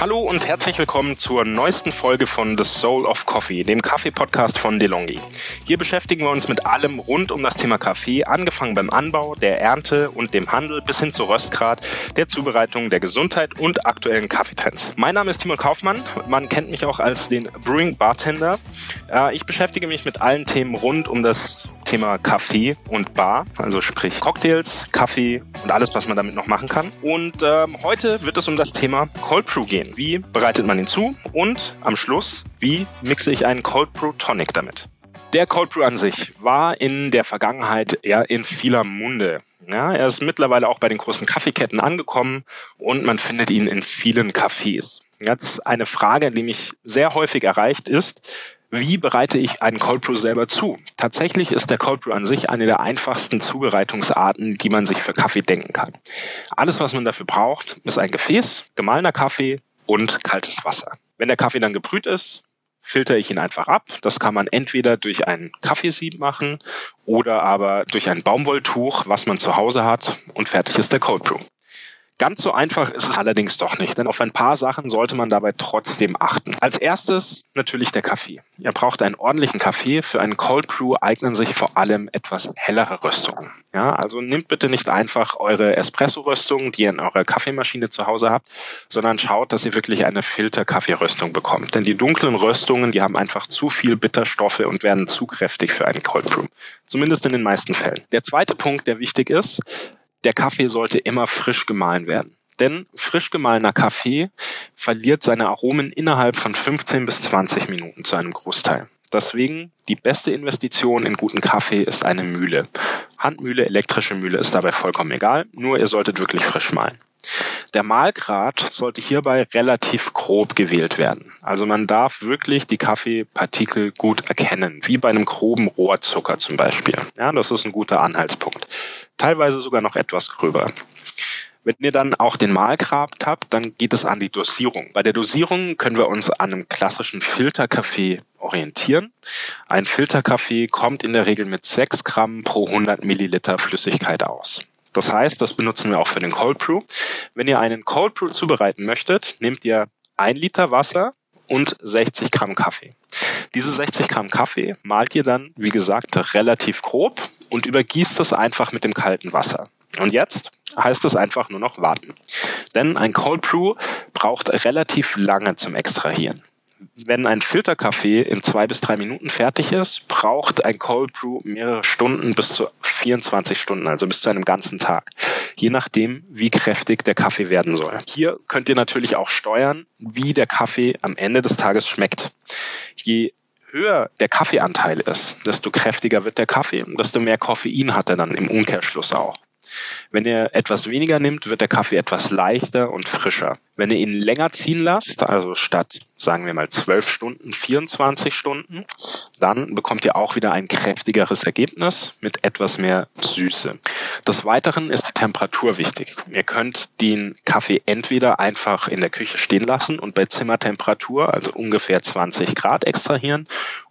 Hallo und herzlich willkommen zur neuesten Folge von The Soul of Coffee, dem Kaffee-Podcast von DeLonghi. Hier beschäftigen wir uns mit allem rund um das Thema Kaffee, angefangen beim Anbau, der Ernte und dem Handel bis hin zu Röstgrad, der Zubereitung, der Gesundheit und aktuellen Kaffeetrends. Mein Name ist Timon Kaufmann, man kennt mich auch als den Brewing Bartender. Äh, ich beschäftige mich mit allen Themen rund um das Thema Kaffee und Bar, also sprich Cocktails, Kaffee und alles, was man damit noch machen kann. Und ähm, heute wird es um das Thema Cold Brew gehen. Wie bereitet man ihn zu? Und am Schluss, wie mixe ich einen Cold Brew Tonic damit? Der Cold Brew an sich war in der Vergangenheit eher in vieler Munde. Ja, er ist mittlerweile auch bei den großen Kaffeeketten angekommen und man findet ihn in vielen Cafés. Jetzt eine Frage, die mich sehr häufig erreicht ist, wie bereite ich einen Cold Brew selber zu? Tatsächlich ist der Cold Brew an sich eine der einfachsten Zubereitungsarten, die man sich für Kaffee denken kann. Alles, was man dafür braucht, ist ein Gefäß, gemahlener Kaffee und kaltes Wasser. Wenn der Kaffee dann gebrüht ist, filter ich ihn einfach ab. Das kann man entweder durch ein Kaffeesieb machen oder aber durch ein Baumwolltuch, was man zu Hause hat und fertig ist der Cold Brew. Ganz so einfach ist es allerdings doch nicht, denn auf ein paar Sachen sollte man dabei trotzdem achten. Als erstes natürlich der Kaffee. Ihr braucht einen ordentlichen Kaffee. Für einen Cold Brew eignen sich vor allem etwas hellere Röstungen. Ja, also nehmt bitte nicht einfach eure Espresso-Röstung, die ihr in eurer Kaffeemaschine zu Hause habt, sondern schaut, dass ihr wirklich eine Filter-Kaffeeröstung bekommt. Denn die dunklen Röstungen, die haben einfach zu viel Bitterstoffe und werden zu kräftig für einen Cold Brew. Zumindest in den meisten Fällen. Der zweite Punkt, der wichtig ist, der Kaffee sollte immer frisch gemahlen werden. Denn frisch gemahlener Kaffee verliert seine Aromen innerhalb von 15 bis 20 Minuten zu einem Großteil. Deswegen die beste Investition in guten Kaffee ist eine Mühle. Handmühle, elektrische Mühle ist dabei vollkommen egal, nur ihr solltet wirklich frisch mahlen. Der Mahlgrad sollte hierbei relativ grob gewählt werden. Also man darf wirklich die Kaffeepartikel gut erkennen, wie bei einem groben Rohrzucker zum Beispiel. Ja, das ist ein guter Anhaltspunkt teilweise sogar noch etwas gröber. Wenn ihr dann auch den Mahlgrad habt, dann geht es an die Dosierung. Bei der Dosierung können wir uns an einem klassischen Filterkaffee orientieren. Ein Filterkaffee kommt in der Regel mit 6 Gramm pro 100 Milliliter Flüssigkeit aus. Das heißt, das benutzen wir auch für den Cold Brew. Wenn ihr einen Cold Brew zubereiten möchtet, nehmt ihr ein Liter Wasser und 60 Gramm Kaffee. Diese 60 Gramm Kaffee malt ihr dann, wie gesagt, relativ grob und übergießt es einfach mit dem kalten Wasser. Und jetzt heißt es einfach nur noch warten. Denn ein Cold Brew braucht relativ lange zum Extrahieren wenn ein Filterkaffee in zwei bis drei Minuten fertig ist, braucht ein Cold Brew mehrere Stunden bis zu 24 Stunden, also bis zu einem ganzen Tag. Je nachdem, wie kräftig der Kaffee werden soll. Hier könnt ihr natürlich auch steuern, wie der Kaffee am Ende des Tages schmeckt. Je höher der Kaffeeanteil ist, desto kräftiger wird der Kaffee und desto mehr Koffein hat er dann im Umkehrschluss auch. Wenn ihr etwas weniger nimmt, wird der Kaffee etwas leichter und frischer. Wenn ihr ihn länger ziehen lasst, also statt, sagen wir mal, 12 Stunden, 24 Stunden, dann bekommt ihr auch wieder ein kräftigeres Ergebnis mit etwas mehr Süße. Des Weiteren ist die Temperatur wichtig. Ihr könnt den Kaffee entweder einfach in der Küche stehen lassen und bei Zimmertemperatur, also ungefähr 20 Grad extrahieren,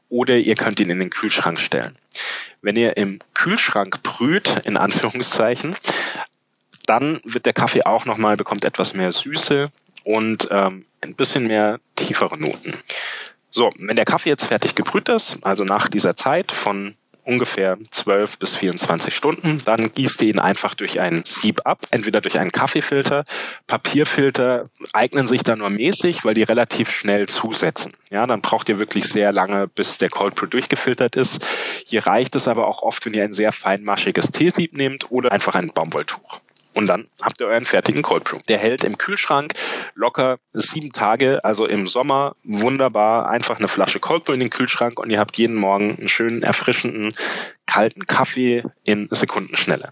oder ihr könnt ihn in den Kühlschrank stellen. Wenn ihr im Kühlschrank brüht, in Anführungszeichen, dann wird der Kaffee auch nochmal, bekommt etwas mehr Süße und ähm, ein bisschen mehr tiefere Noten. So, wenn der Kaffee jetzt fertig gebrüht ist, also nach dieser Zeit von ungefähr 12 bis 24 Stunden. Dann gießt ihr ihn einfach durch ein Sieb ab, entweder durch einen Kaffeefilter. Papierfilter eignen sich da nur mäßig, weil die relativ schnell zusetzen. Ja, dann braucht ihr wirklich sehr lange, bis der Cold Brew durchgefiltert ist. Hier reicht es aber auch oft, wenn ihr ein sehr feinmaschiges Teesieb nehmt oder einfach ein Baumwolltuch. Und dann habt ihr euren fertigen Cold Brew. Der hält im Kühlschrank locker sieben Tage, also im Sommer wunderbar. Einfach eine Flasche Cold Brew in den Kühlschrank und ihr habt jeden Morgen einen schönen, erfrischenden, kalten Kaffee in Sekundenschnelle.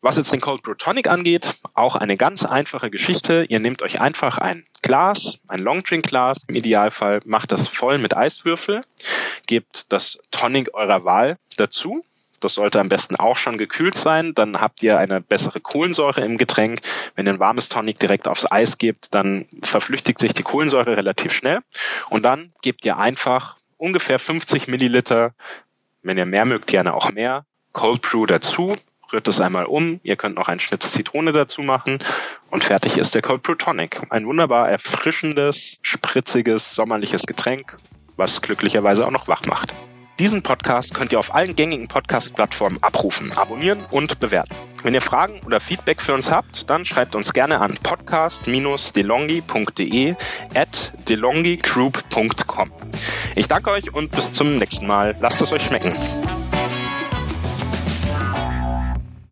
Was jetzt den Cold Brew Tonic angeht, auch eine ganz einfache Geschichte. Ihr nehmt euch einfach ein Glas, ein Long Drink Glas, im Idealfall macht das voll mit Eiswürfel, gebt das Tonic eurer Wahl dazu das sollte am besten auch schon gekühlt sein. Dann habt ihr eine bessere Kohlensäure im Getränk. Wenn ihr ein warmes Tonic direkt aufs Eis gebt, dann verflüchtigt sich die Kohlensäure relativ schnell. Und dann gebt ihr einfach ungefähr 50 Milliliter, wenn ihr mehr mögt, gerne auch mehr, Cold Brew dazu, rührt es einmal um. Ihr könnt noch einen Schnitz Zitrone dazu machen und fertig ist der Cold Brew Tonic. Ein wunderbar erfrischendes, spritziges, sommerliches Getränk, was glücklicherweise auch noch wach macht. Diesen Podcast könnt ihr auf allen gängigen Podcast-Plattformen abrufen, abonnieren und bewerten. Wenn ihr Fragen oder Feedback für uns habt, dann schreibt uns gerne an podcast-delongi.de at delongigroup.com. Ich danke euch und bis zum nächsten Mal. Lasst es euch schmecken.